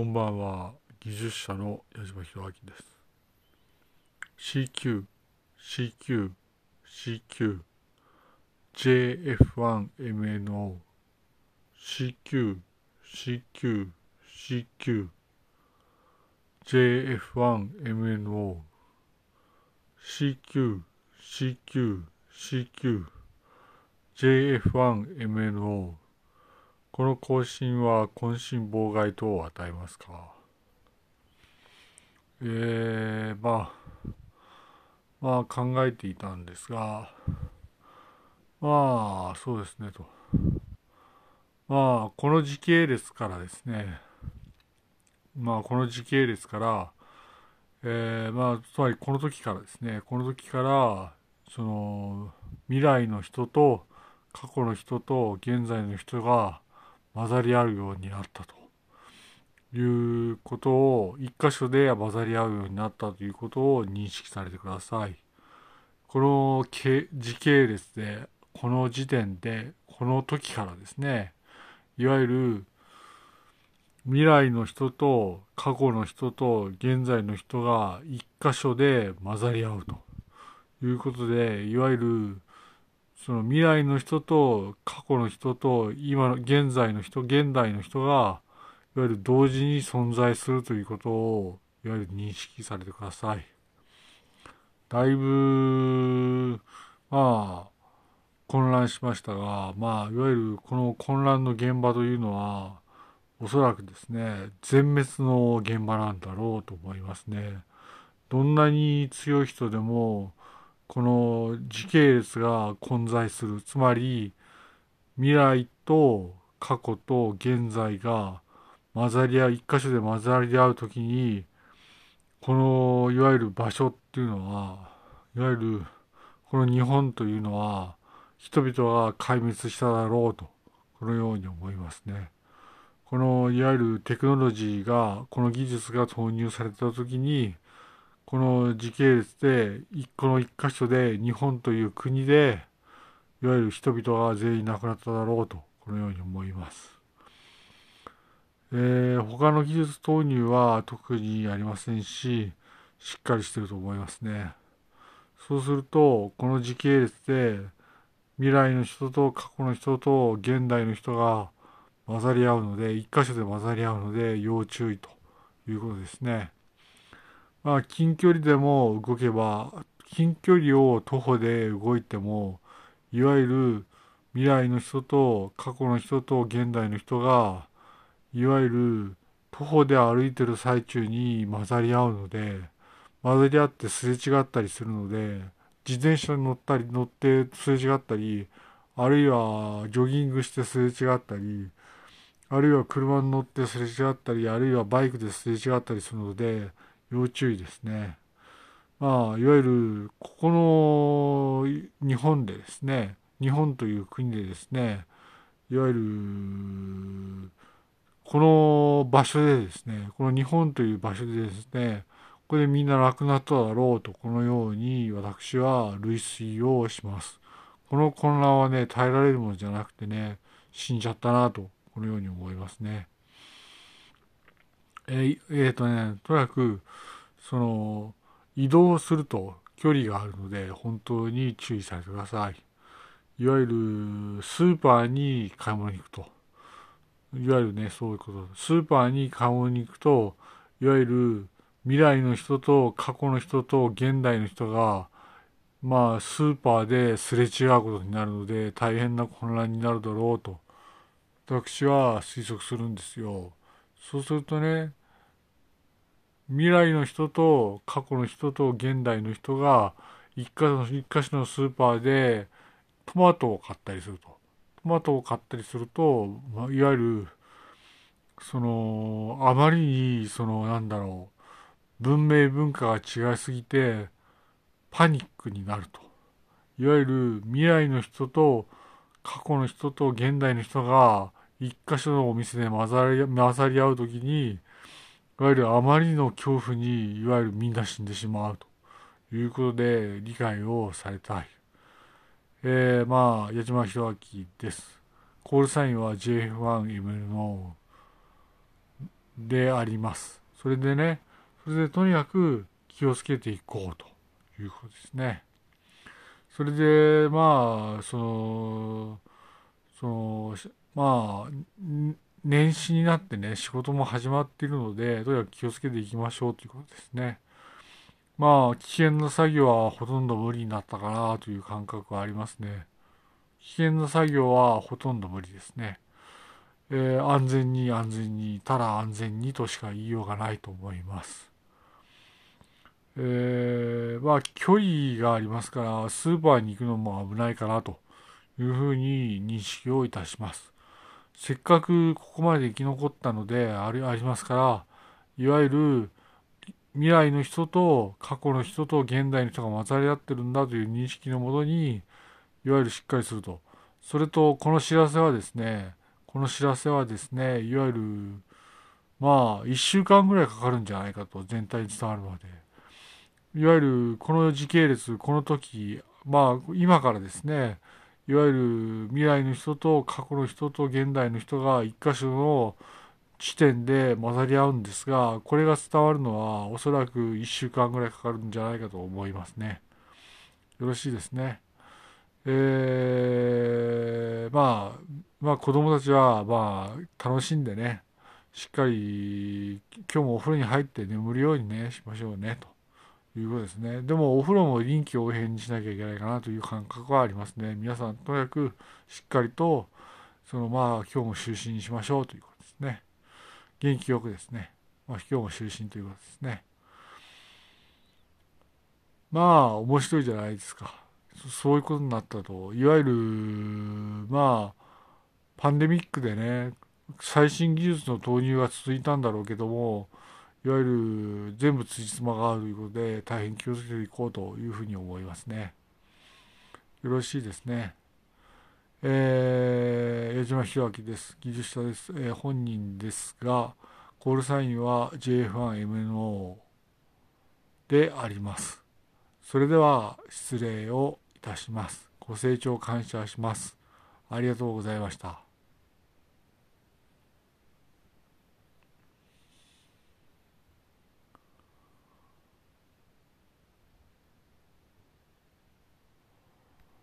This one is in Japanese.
こんばんは。技術者の矢島博明です。CQ、CQ、CQ、JF1MNO、CQ、CQ、CQ、JF1MNO、CQ、CQ、CQ、JF1MNO この更新は渾身妨害等を与えますか？えー、まあ、まあ考えていたんですが、まあ、そうですねと。まあ、この時系列からですね、まあ、この時系列から、えー、まあ、つまりこの時からですね、この時から、その、未来の人と過去の人と現在の人が混ざり合うようになったということを一箇所で混ざり合うようになったということを認識されてください。この時系列でこの時点でこの時からですねいわゆる未来の人と過去の人と現在の人が一箇所で混ざり合うということでいわゆるその未来の人と過去の人と今の現在の人、現代の人がいわゆる同時に存在するということをいわゆる認識されてください。だいぶ、まあ、混乱しましたが、まあ、いわゆるこの混乱の現場というのは、おそらくですね、全滅の現場なんだろうと思いますね。どんなに強い人でも、この時系列が混在するつまり未来と過去と現在が混ざり合う一箇所で混ざり合う時にこのいわゆる場所っていうのはいわゆるこの日本というのは人々が壊滅しただろうとこのように思いますね。このいわゆるテクノロジーがこの技術が投入された時にこの時系列でこの一箇所で日本という国でいわゆる人々が全員亡くなっただろうとこのように思います。えー、他の技術投入は特にありませんししっかりしてると思いますね。そうするとこの時系列で未来の人と過去の人と現代の人が混ざり合うので一箇所で混ざり合うので要注意ということですね。まあ、近距離でも動けば、近距離を徒歩で動いても、いわゆる未来の人と過去の人と現代の人が、いわゆる徒歩で歩いてる最中に混ざり合うので、混ざり合ってすれ違ったりするので、自転車に乗ったり乗ってすれ違ったり、あるいはジョギングしてすれ違ったり、あるいは車に乗ってすれ違ったり、あるいはバイクですれ違ったりするので、要注意ですね。まあ、いわゆる、ここの日本でですね、日本という国でですね、いわゆる、この場所でですね、この日本という場所でですね、ここでみんな亡くなっただろうと、このように私は類推をします。この混乱はね、耐えられるものじゃなくてね、死んじゃったなと、このように思いますね。えー、えー、とね、とにかく、その、移動すると距離があるので、本当に注意されてください。いわゆる、スーパーに買い物に行くと。いわゆるね、そういうこと。スーパーに買い物に行くと、いわゆる、未来の人と過去の人と現代の人が、まあ、スーパーですれ違うことになるので、大変な混乱になるだろうと、私は推測するんですよ。そうするとね、未来の人と過去の人と現代の人が一箇所のスーパーでトマトを買ったりすると。トマトを買ったりすると、まあ、いわゆる、その、あまりに、その、なんだろう、文明文化が違いすぎて、パニックになると。いわゆる未来の人と過去の人と現代の人が一箇所のお店で混ざり混ざり合うときに、いわゆるあまりの恐怖にいわゆるみんな死んでしまうということで理解をされたい。えー、まあ、矢島弘明です。コールサインは JF1M のであります。それでね、それでとにかく気をつけていこうということですね。それで、まあ、その、その、まあ、年始になってね、仕事も始まっているので、とにかく気をつけていきましょうということですね。まあ、危険な作業はほとんど無理になったかなという感覚はありますね。危険な作業はほとんど無理ですね。えー、安全に安全に、ただ安全にとしか言いようがないと思います。えー、まあ、距離がありますから、スーパーに行くのも危ないかなというふうに認識をいたします。せっかくここまで生き残ったのでありますから、いわゆる未来の人と過去の人と現代の人が混ざり合ってるんだという認識のもとに、いわゆるしっかりすると。それと、この知らせはですね、この知らせはですね、いわゆる、まあ、1週間ぐらいかかるんじゃないかと、全体に伝わるまで。いわゆる、この時系列、この時、まあ、今からですね、いわゆる未来の人と過去の人と現代の人が一箇所の地点で混ざり合うんですが、これが伝わるのはおそらく1週間ぐらいかかるんじゃないかと思いますね。よろしいですね。えー、まあ、まあ子供たちはまあ楽しんでね、しっかり今日もお風呂に入って眠るようにね、しましょうね、ということですね。でもお風呂も臨機応変にしなきゃいけないかなという感覚はありますね。皆さんとにかくしっかりと、そのまあ今日も就寝にしましょうということですね。元気よくですね、まあ、今日も就寝ということですね。まあ、面白いじゃないですか。そういうことになったと、いわゆる、まあ、パンデミックでね、最新技術の投入が続いたんだろうけども、いわゆる全部つじつまがあるということで、大変気をつけていこうというふうに思いますね。よろしいですね。えー、矢島弘明です。技術者です。えー、本人ですが、コールサインは JF1MNO であります。それでは失礼をいたします。ご清聴感謝します。ありがとうございました。